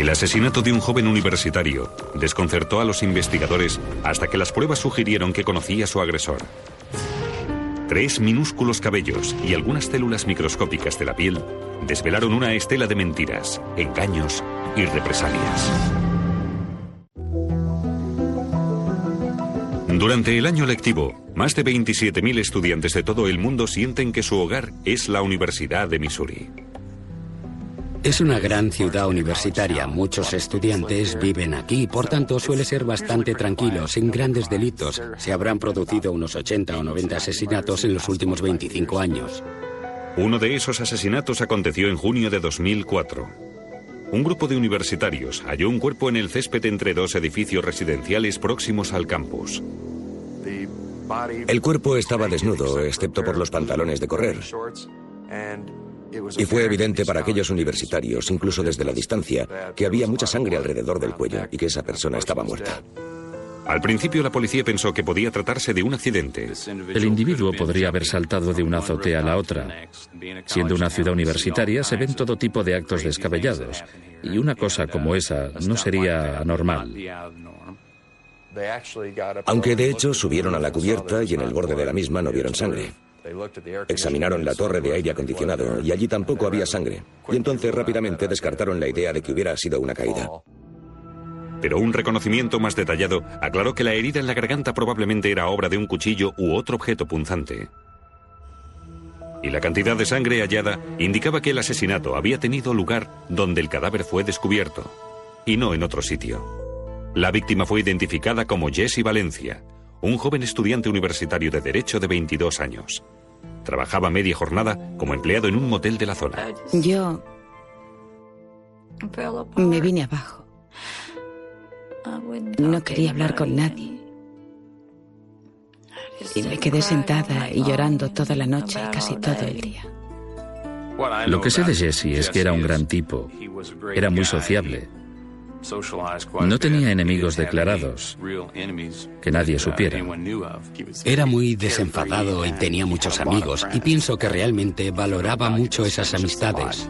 El asesinato de un joven universitario desconcertó a los investigadores hasta que las pruebas sugirieron que conocía a su agresor. Tres minúsculos cabellos y algunas células microscópicas de la piel desvelaron una estela de mentiras, engaños y represalias. Durante el año lectivo, más de 27.000 estudiantes de todo el mundo sienten que su hogar es la Universidad de Missouri. Es una gran ciudad universitaria. Muchos estudiantes viven aquí, por tanto suele ser bastante tranquilo, sin grandes delitos. Se habrán producido unos 80 o 90 asesinatos en los últimos 25 años. Uno de esos asesinatos aconteció en junio de 2004. Un grupo de universitarios halló un cuerpo en el césped entre dos edificios residenciales próximos al campus. El cuerpo estaba desnudo, excepto por los pantalones de correr. Y fue evidente para aquellos universitarios, incluso desde la distancia, que había mucha sangre alrededor del cuello y que esa persona estaba muerta. Al principio la policía pensó que podía tratarse de un accidente. El individuo podría haber saltado de una azotea a la otra. Siendo una ciudad universitaria se ven todo tipo de actos descabellados y una cosa como esa no sería anormal. Aunque de hecho subieron a la cubierta y en el borde de la misma no vieron sangre. Examinaron la torre de aire acondicionado y allí tampoco había sangre. Y entonces rápidamente descartaron la idea de que hubiera sido una caída. Pero un reconocimiento más detallado aclaró que la herida en la garganta probablemente era obra de un cuchillo u otro objeto punzante. Y la cantidad de sangre hallada indicaba que el asesinato había tenido lugar donde el cadáver fue descubierto, y no en otro sitio. La víctima fue identificada como Jesse Valencia, un joven estudiante universitario de Derecho de 22 años. Trabajaba media jornada como empleado en un motel de la zona. Yo me vine abajo. No quería hablar con nadie. Y me quedé sentada y llorando toda la noche y casi todo el día. Lo que sé de Jesse es que era un gran tipo. Era muy sociable. No tenía enemigos declarados, que nadie supiera. Era muy desenfadado y tenía muchos amigos, y pienso que realmente valoraba mucho esas amistades.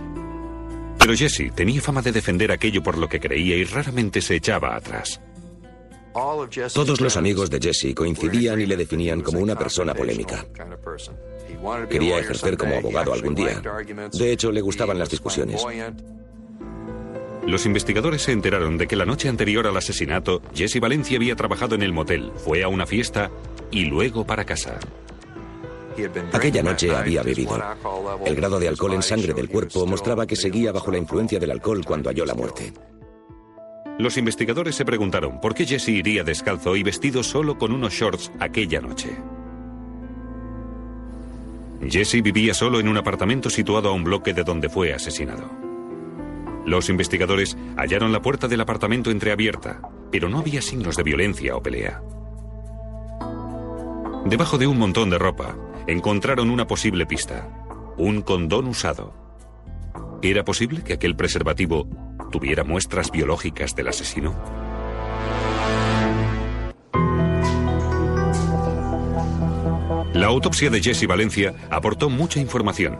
Pero Jesse tenía fama de defender aquello por lo que creía y raramente se echaba atrás. Todos los amigos de Jesse coincidían y le definían como una persona polémica. Quería ejercer como abogado algún día. De hecho, le gustaban las discusiones. Los investigadores se enteraron de que la noche anterior al asesinato, Jesse Valencia había trabajado en el motel, fue a una fiesta y luego para casa. Aquella noche había bebido. El grado de alcohol en sangre del cuerpo mostraba que seguía bajo la influencia del alcohol cuando halló la muerte. Los investigadores se preguntaron por qué Jesse iría descalzo y vestido solo con unos shorts aquella noche. Jesse vivía solo en un apartamento situado a un bloque de donde fue asesinado. Los investigadores hallaron la puerta del apartamento entreabierta, pero no había signos de violencia o pelea. Debajo de un montón de ropa, encontraron una posible pista, un condón usado. ¿Era posible que aquel preservativo tuviera muestras biológicas del asesino? La autopsia de Jesse Valencia aportó mucha información.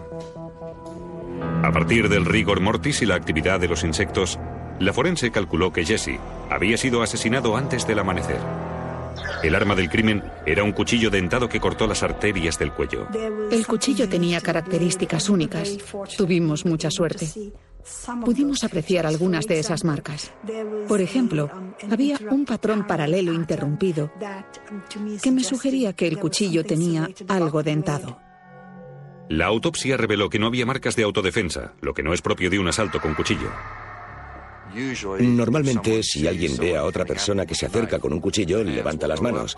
A partir del rigor mortis y la actividad de los insectos, la forense calculó que Jesse había sido asesinado antes del amanecer. El arma del crimen era un cuchillo dentado que cortó las arterias del cuello. El cuchillo tenía características únicas. Tuvimos mucha suerte. Pudimos apreciar algunas de esas marcas. Por ejemplo, había un patrón paralelo interrumpido que me sugería que el cuchillo tenía algo dentado. La autopsia reveló que no había marcas de autodefensa, lo que no es propio de un asalto con cuchillo. Normalmente, si alguien ve a otra persona que se acerca con un cuchillo, levanta las manos.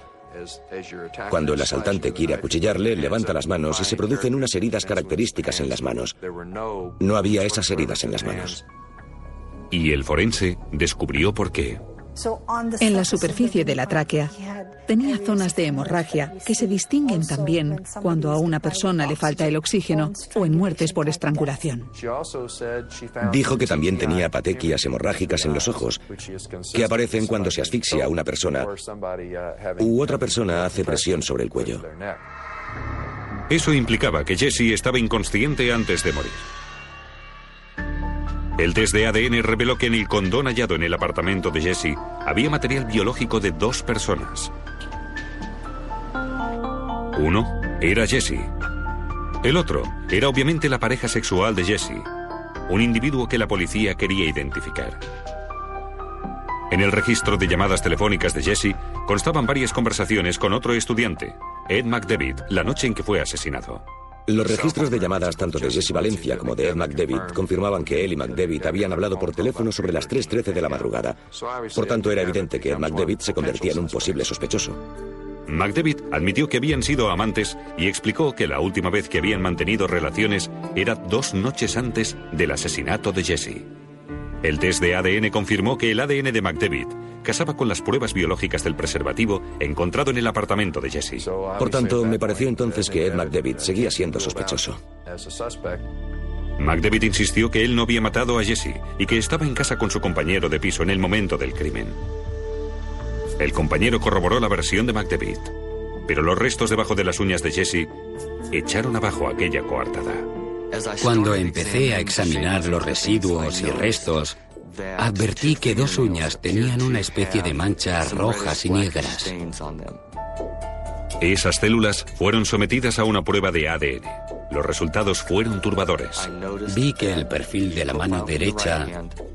Cuando el asaltante quiere acuchillarle, levanta las manos y se producen unas heridas características en las manos. No había esas heridas en las manos. Y el forense descubrió por qué. En la superficie de la tráquea tenía zonas de hemorragia que se distinguen también cuando a una persona le falta el oxígeno o en muertes por estrangulación. Dijo que también tenía patequias hemorrágicas en los ojos, que aparecen cuando se asfixia a una persona u otra persona hace presión sobre el cuello. Eso implicaba que Jesse estaba inconsciente antes de morir. El test de ADN reveló que en el condón hallado en el apartamento de Jesse había material biológico de dos personas. Uno era Jesse. El otro era obviamente la pareja sexual de Jesse, un individuo que la policía quería identificar. En el registro de llamadas telefónicas de Jesse constaban varias conversaciones con otro estudiante, Ed McDavid, la noche en que fue asesinado. Los registros de llamadas tanto de Jesse Valencia como de Ed McDavid confirmaban que él y McDavid habían hablado por teléfono sobre las 3.13 de la madrugada. Por tanto, era evidente que Ed McDavid se convertía en un posible sospechoso. McDavid admitió que habían sido amantes y explicó que la última vez que habían mantenido relaciones era dos noches antes del asesinato de Jesse. El test de ADN confirmó que el ADN de McDavid casaba con las pruebas biológicas del preservativo encontrado en el apartamento de Jesse. Por tanto, me pareció entonces que Ed McDavid seguía siendo sospechoso. McDavid insistió que él no había matado a Jesse y que estaba en casa con su compañero de piso en el momento del crimen. El compañero corroboró la versión de McDavid, pero los restos debajo de las uñas de Jesse echaron abajo aquella coartada. Cuando empecé a examinar los residuos y restos, advertí que dos uñas tenían una especie de manchas rojas y negras. Esas células fueron sometidas a una prueba de ADN. Los resultados fueron turbadores. Vi que el perfil de la mano derecha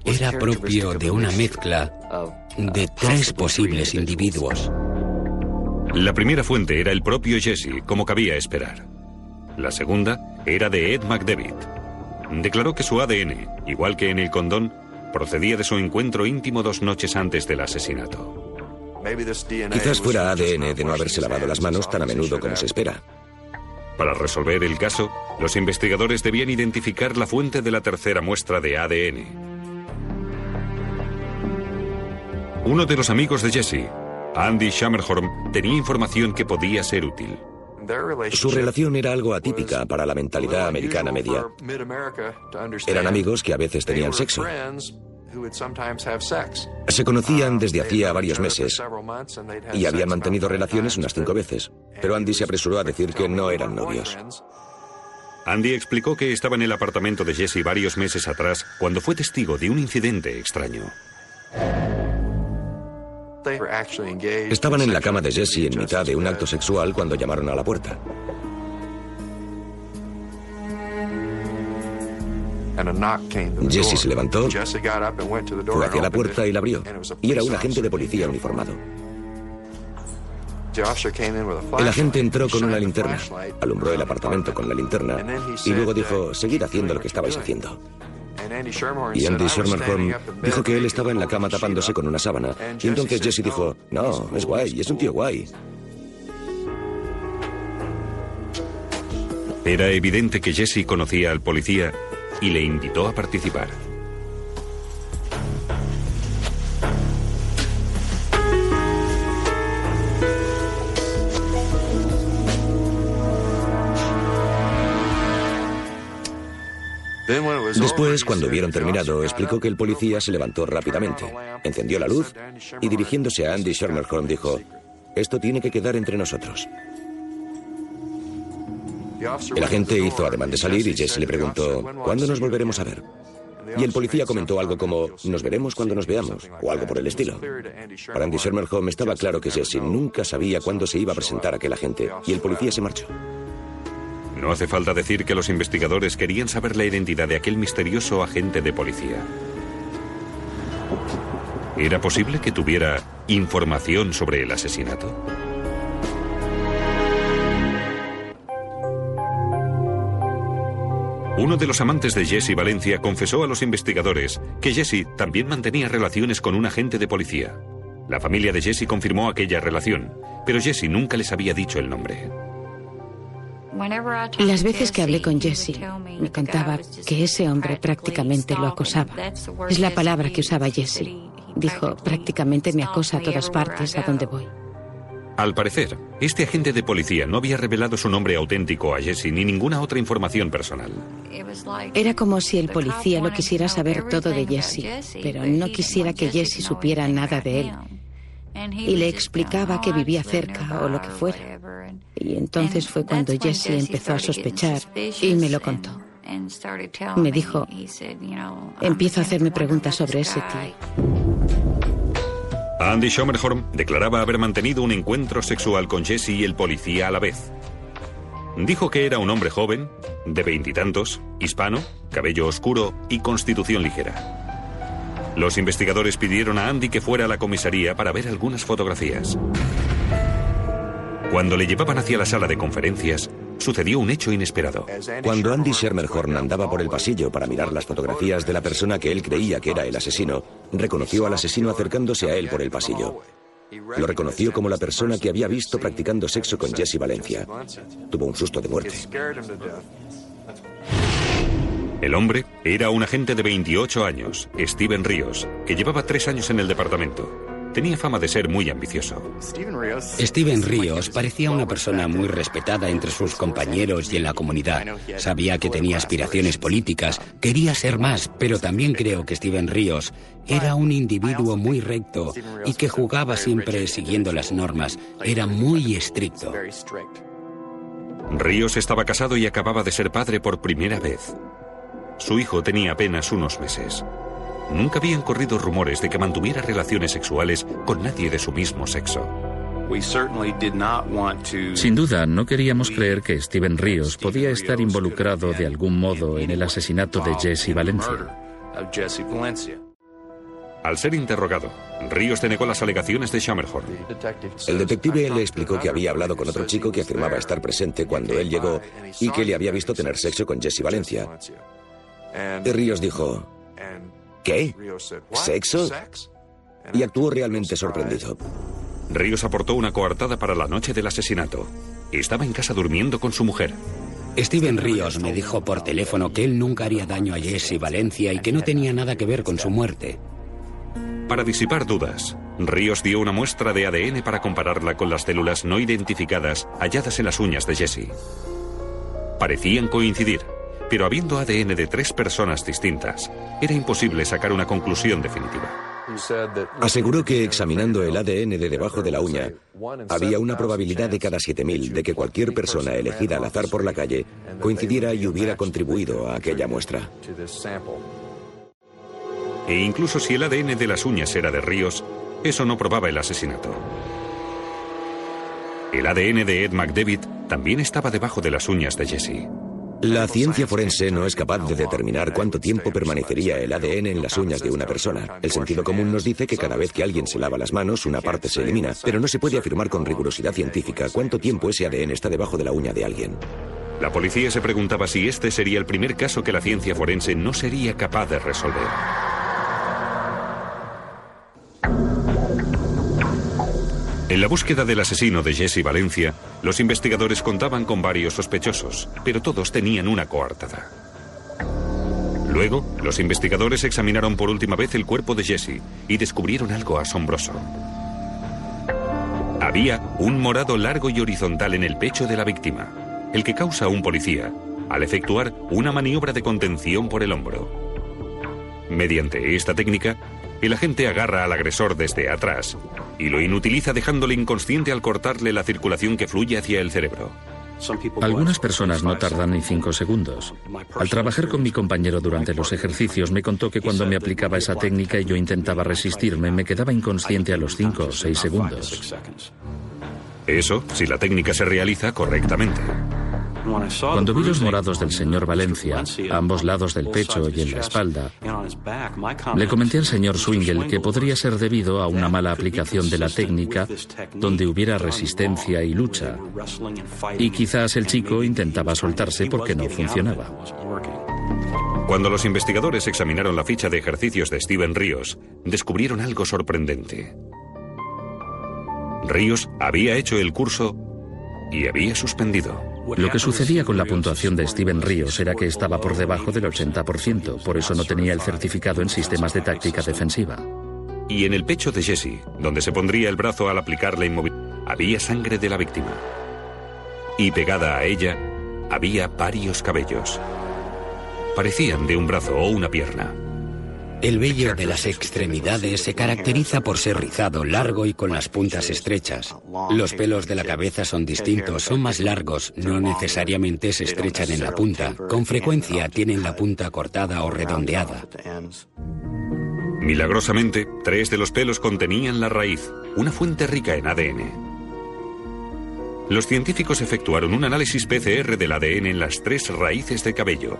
era propio de una mezcla de tres posibles individuos. La primera fuente era el propio Jesse, como cabía esperar. La segunda era de Ed McDavid. Declaró que su ADN, igual que en el condón, procedía de su encuentro íntimo dos noches antes del asesinato. Quizás fuera ADN de no haberse lavado las manos tan a menudo como se espera. Para resolver el caso, los investigadores debían identificar la fuente de la tercera muestra de ADN. Uno de los amigos de Jesse, Andy Shammerhorn, tenía información que podía ser útil. Su relación era algo atípica para la mentalidad americana media. Eran amigos que a veces tenían sexo. Se conocían desde hacía varios meses y habían mantenido relaciones unas cinco veces, pero Andy se apresuró a decir que no eran novios. Andy explicó que estaba en el apartamento de Jesse varios meses atrás cuando fue testigo de un incidente extraño. Estaban en la cama de Jesse en mitad de un acto sexual cuando llamaron a la puerta. Jesse se levantó, fue hacia la puerta y la abrió. Y era un agente de policía uniformado. El agente entró con una linterna, alumbró el apartamento con la linterna y luego dijo, seguid haciendo lo que estabais haciendo. Y Andy Shermerhorn dijo que él estaba en la cama tapándose con una sábana. Y entonces Jesse dijo, no, es guay, es un tío guay. Era evidente que Jesse conocía al policía y le invitó a participar. Después, cuando hubieron terminado, explicó que el policía se levantó rápidamente, encendió la luz y dirigiéndose a Andy Shermerholm dijo, esto tiene que quedar entre nosotros. El agente hizo ademán de salir y Jesse le preguntó, ¿cuándo nos volveremos a ver? Y el policía comentó algo como, nos veremos cuando nos veamos, o algo por el estilo. Para Andy Shermerholm estaba claro que Jesse nunca sabía cuándo se iba a presentar aquel agente, y el policía se marchó. No hace falta decir que los investigadores querían saber la identidad de aquel misterioso agente de policía. ¿Era posible que tuviera información sobre el asesinato? Uno de los amantes de Jesse Valencia confesó a los investigadores que Jesse también mantenía relaciones con un agente de policía. La familia de Jesse confirmó aquella relación, pero Jesse nunca les había dicho el nombre. Las veces que hablé con Jesse, me contaba que ese hombre prácticamente lo acosaba. Es la palabra que usaba Jesse. Dijo, prácticamente me acosa a todas partes a donde voy. Al parecer, este agente de policía no había revelado su nombre auténtico a Jesse ni ninguna otra información personal. Era como si el policía lo quisiera saber todo de Jesse, pero no quisiera que Jesse supiera nada de él. Y le explicaba que vivía cerca o lo que fuera. Y entonces fue cuando Jesse empezó a sospechar y me lo contó. Me dijo, empiezo a hacerme preguntas sobre ese tío. Andy Schomerhorn declaraba haber mantenido un encuentro sexual con Jesse y el policía a la vez. Dijo que era un hombre joven, de veintitantos, hispano, cabello oscuro y constitución ligera. Los investigadores pidieron a Andy que fuera a la comisaría para ver algunas fotografías. Cuando le llevaban hacia la sala de conferencias, sucedió un hecho inesperado. Cuando Andy Schermerhorn andaba por el pasillo para mirar las fotografías de la persona que él creía que era el asesino, reconoció al asesino acercándose a él por el pasillo. Lo reconoció como la persona que había visto practicando sexo con Jesse Valencia. Tuvo un susto de muerte. El hombre era un agente de 28 años, Steven Ríos, que llevaba tres años en el departamento. Tenía fama de ser muy ambicioso. Steven Ríos parecía una persona muy respetada entre sus compañeros y en la comunidad. Sabía que tenía aspiraciones políticas, quería ser más, pero también creo que Steven Ríos era un individuo muy recto y que jugaba siempre siguiendo las normas. Era muy estricto. Ríos estaba casado y acababa de ser padre por primera vez. Su hijo tenía apenas unos meses. Nunca habían corrido rumores de que mantuviera relaciones sexuales con nadie de su mismo sexo. Sin duda, no queríamos creer que Steven Ríos podía estar involucrado de algún modo en el asesinato de Jesse Valencia. Al ser interrogado, Ríos denegó las alegaciones de Shammerhorn. El detective le explicó que había hablado con otro chico que afirmaba estar presente cuando él llegó y que le había visto tener sexo con Jesse Valencia. Ríos dijo, ¿qué? ¿Sexo? Y actuó realmente sorprendido. Ríos aportó una coartada para la noche del asesinato. Estaba en casa durmiendo con su mujer. Steven Ríos me dijo por teléfono que él nunca haría daño a Jesse Valencia y que no tenía nada que ver con su muerte. Para disipar dudas, Ríos dio una muestra de ADN para compararla con las células no identificadas halladas en las uñas de Jesse. Parecían coincidir, pero habiendo ADN de tres personas distintas, era imposible sacar una conclusión definitiva. Aseguró que examinando el ADN de debajo de la uña, había una probabilidad de cada 7.000 de que cualquier persona elegida al azar por la calle coincidiera y hubiera contribuido a aquella muestra. E incluso si el ADN de las uñas era de Ríos, eso no probaba el asesinato. El ADN de Ed McDavid también estaba debajo de las uñas de Jesse. La ciencia forense no es capaz de determinar cuánto tiempo permanecería el ADN en las uñas de una persona. El sentido común nos dice que cada vez que alguien se lava las manos, una parte se elimina, pero no se puede afirmar con rigurosidad científica cuánto tiempo ese ADN está debajo de la uña de alguien. La policía se preguntaba si este sería el primer caso que la ciencia forense no sería capaz de resolver. En la búsqueda del asesino de Jesse Valencia, los investigadores contaban con varios sospechosos, pero todos tenían una coartada. Luego, los investigadores examinaron por última vez el cuerpo de Jesse y descubrieron algo asombroso. Había un morado largo y horizontal en el pecho de la víctima, el que causa un policía al efectuar una maniobra de contención por el hombro. Mediante esta técnica, el agente agarra al agresor desde atrás y lo inutiliza dejándole inconsciente al cortarle la circulación que fluye hacia el cerebro. Algunas personas no tardan ni cinco segundos. Al trabajar con mi compañero durante los ejercicios me contó que cuando me aplicaba esa técnica y yo intentaba resistirme, me quedaba inconsciente a los cinco o seis segundos. Eso si la técnica se realiza correctamente. Cuando vi los morados del señor Valencia, a ambos lados del pecho y en la espalda, le comenté al señor Swingle que podría ser debido a una mala aplicación de la técnica donde hubiera resistencia y lucha. Y quizás el chico intentaba soltarse porque no funcionaba. Cuando los investigadores examinaron la ficha de ejercicios de Steven Ríos, descubrieron algo sorprendente. Ríos había hecho el curso y había suspendido. Lo que sucedía con la puntuación de Steven Ríos era que estaba por debajo del 80%, por eso no tenía el certificado en sistemas de táctica defensiva. Y en el pecho de Jesse, donde se pondría el brazo al aplicar la inmovilidad, había sangre de la víctima. Y pegada a ella, había varios cabellos. Parecían de un brazo o una pierna. El vello de las extremidades se caracteriza por ser rizado, largo y con las puntas estrechas. Los pelos de la cabeza son distintos, son más largos, no necesariamente se estrechan en la punta. Con frecuencia tienen la punta cortada o redondeada. Milagrosamente, tres de los pelos contenían la raíz, una fuente rica en ADN. Los científicos efectuaron un análisis PCR del ADN en las tres raíces de cabello.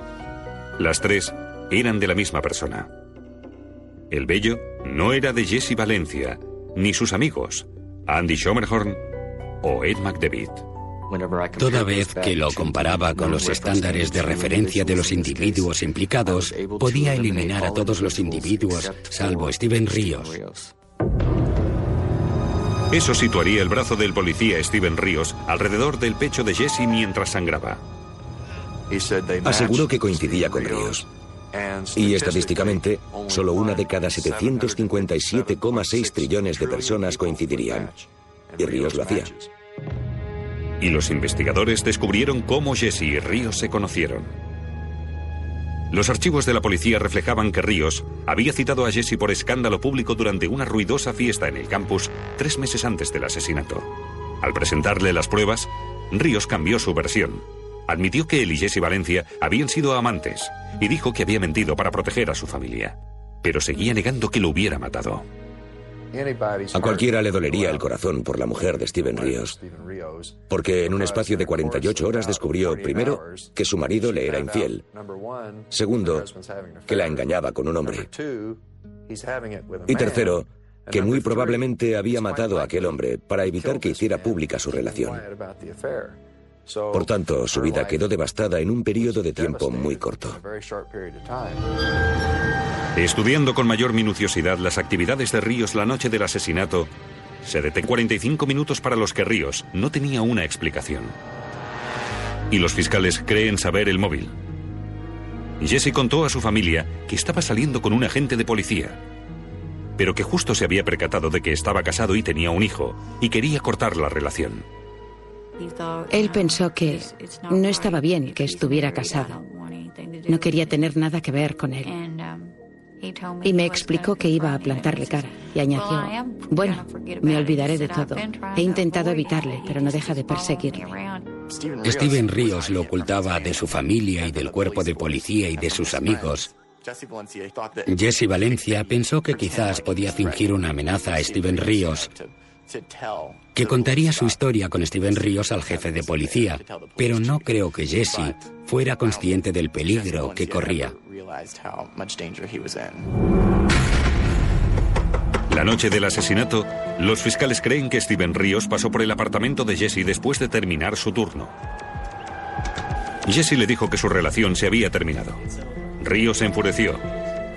Las tres eran de la misma persona. El vello no era de Jesse Valencia, ni sus amigos, Andy Schomerhorn o Ed McDevitt. Toda vez que lo comparaba con los estándares de referencia de los individuos implicados, podía eliminar a todos los individuos salvo Steven Ríos. Eso situaría el brazo del policía Steven Ríos alrededor del pecho de Jesse mientras sangraba. Aseguró que coincidía con Ríos. Y estadísticamente, solo una de cada 757,6 trillones de personas coincidirían. Y Ríos lo hacía. Y los investigadores descubrieron cómo Jesse y Ríos se conocieron. Los archivos de la policía reflejaban que Ríos había citado a Jesse por escándalo público durante una ruidosa fiesta en el campus tres meses antes del asesinato. Al presentarle las pruebas, Ríos cambió su versión. Admitió que él y Jesse Valencia habían sido amantes y dijo que había mentido para proteger a su familia. Pero seguía negando que lo hubiera matado. A cualquiera le dolería el corazón por la mujer de Steven Ríos, porque en un espacio de 48 horas descubrió, primero, que su marido le era infiel, segundo, que la engañaba con un hombre, y tercero, que muy probablemente había matado a aquel hombre para evitar que hiciera pública su relación. Por tanto, su vida quedó devastada en un periodo de tiempo muy corto. Estudiando con mayor minuciosidad las actividades de Ríos la noche del asesinato, se detectó 45 minutos para los que Ríos no tenía una explicación. Y los fiscales creen saber el móvil. Jesse contó a su familia que estaba saliendo con un agente de policía, pero que justo se había percatado de que estaba casado y tenía un hijo, y quería cortar la relación. Él pensó que no estaba bien que estuviera casado. No quería tener nada que ver con él. Y me explicó que iba a plantarle cara y añadió, bueno, me olvidaré de todo. He intentado evitarle, pero no deja de perseguirme. Steven Ríos lo ocultaba de su familia y del cuerpo de policía y de sus amigos. Jesse Valencia pensó que quizás podía fingir una amenaza a Steven Ríos que contaría su historia con Steven Ríos al jefe de policía, pero no creo que Jesse fuera consciente del peligro que corría. La noche del asesinato, los fiscales creen que Steven Ríos pasó por el apartamento de Jesse después de terminar su turno. Jesse le dijo que su relación se había terminado. Ríos se enfureció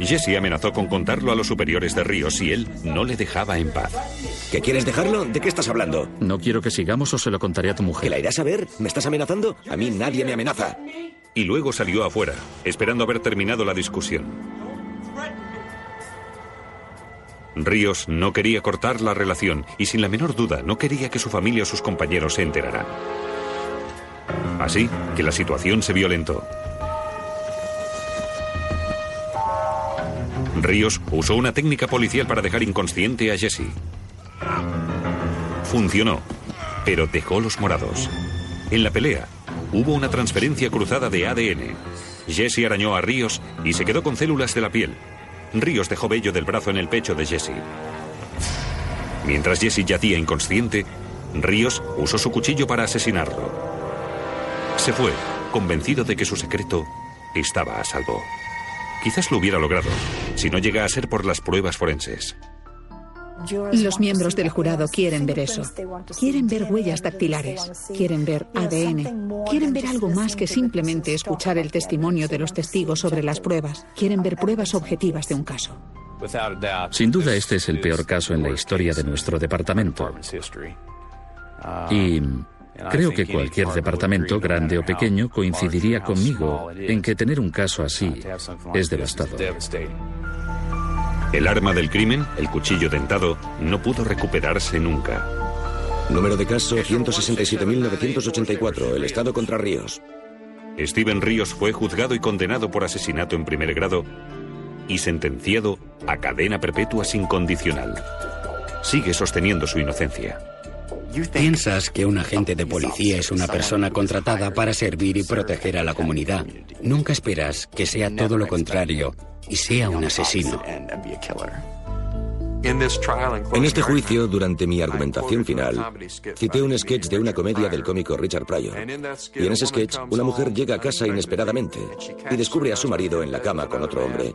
Jesse amenazó con contarlo a los superiores de Ríos y él no le dejaba en paz. ¿Qué quieres dejarlo? ¿De qué estás hablando? No quiero que sigamos o se lo contaré a tu mujer. ¿Que la irás a ver? ¿Me estás amenazando? A mí nadie me amenaza. Y luego salió afuera, esperando haber terminado la discusión. Ríos no quería cortar la relación y sin la menor duda no quería que su familia o sus compañeros se enteraran. Así que la situación se violentó. Ríos usó una técnica policial para dejar inconsciente a Jesse. Funcionó, pero dejó los morados. En la pelea, hubo una transferencia cruzada de ADN. Jesse arañó a Ríos y se quedó con células de la piel. Ríos dejó vello del brazo en el pecho de Jesse. Mientras Jesse yacía inconsciente, Ríos usó su cuchillo para asesinarlo. Se fue, convencido de que su secreto estaba a salvo. Quizás lo hubiera logrado, si no llega a ser por las pruebas forenses. Los miembros del jurado quieren ver eso. Quieren ver huellas dactilares, quieren ver ADN, quieren ver algo más que simplemente escuchar el testimonio de los testigos sobre las pruebas. Quieren ver pruebas objetivas de un caso. Sin duda este es el peor caso en la historia de nuestro departamento. Y Creo que cualquier departamento, grande o pequeño, coincidiría conmigo en que tener un caso así es devastador. El arma del crimen, el cuchillo dentado, no pudo recuperarse nunca. Número de caso 167.984, el Estado contra Ríos. Steven Ríos fue juzgado y condenado por asesinato en primer grado y sentenciado a cadena perpetua sin condicional. Sigue sosteniendo su inocencia. Piensas que un agente de policía es una persona contratada para servir y proteger a la comunidad. Nunca esperas que sea todo lo contrario y sea un asesino. En este juicio, durante mi argumentación final, cité un sketch de una comedia del cómico Richard Pryor. Y en ese sketch, una mujer llega a casa inesperadamente y descubre a su marido en la cama con otro hombre.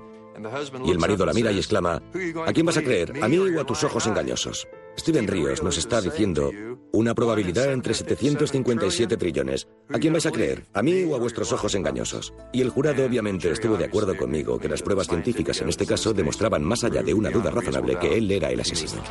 Y el marido la mira y exclama, ¿a quién vas a creer? ¿A mí o a tus ojos engañosos? Steven Ríos nos está diciendo una probabilidad entre 757 trillones. ¿A quién vais a creer? ¿A mí o a vuestros ojos engañosos? Y el jurado obviamente estuvo de acuerdo conmigo que las pruebas científicas en este caso demostraban más allá de una duda razonable que él era el asesino.